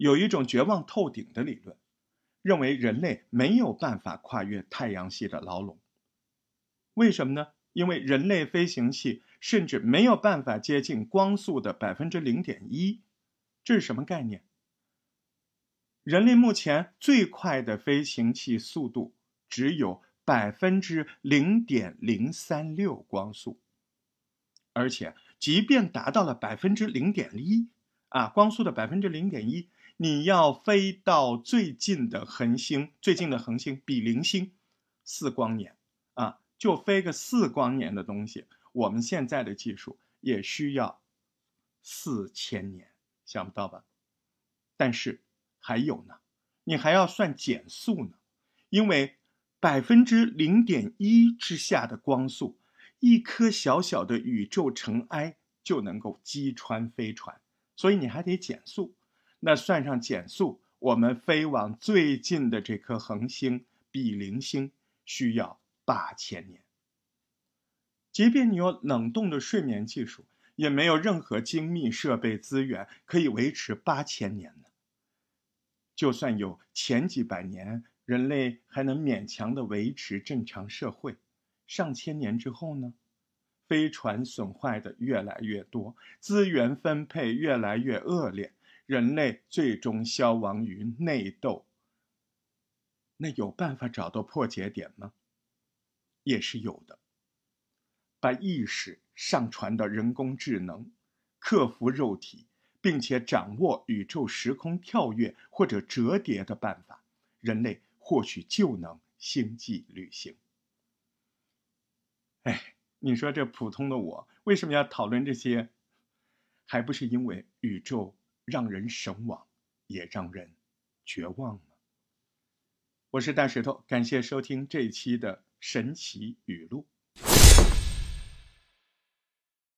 有一种绝望透顶的理论，认为人类没有办法跨越太阳系的牢笼。为什么呢？因为人类飞行器甚至没有办法接近光速的百分之零点一。这是什么概念？人类目前最快的飞行器速度只有百分之零点零三六光速，而且即便达到了百分之零点一啊，光速的百分之零点一，你要飞到最近的恒星，最近的恒星比邻星四光年啊，就飞个四光年的东西，我们现在的技术也需要四千年，想不到吧？但是。还有呢，你还要算减速呢，因为百分之零点一之下的光速，一颗小小的宇宙尘埃就能够击穿飞船，所以你还得减速。那算上减速，我们飞往最近的这颗恒星比邻星需要八千年。即便你有冷冻的睡眠技术，也没有任何精密设备资源可以维持八千年呢。就算有前几百年，人类还能勉强的维持正常社会，上千年之后呢？飞船损坏的越来越多，资源分配越来越恶劣，人类最终消亡于内斗。那有办法找到破解点吗？也是有的。把意识上传到人工智能，克服肉体。并且掌握宇宙时空跳跃或者折叠的办法，人类或许就能星际旅行。哎，你说这普通的我为什么要讨论这些？还不是因为宇宙让人神往，也让人绝望吗？我是大石头，感谢收听这一期的神奇语录。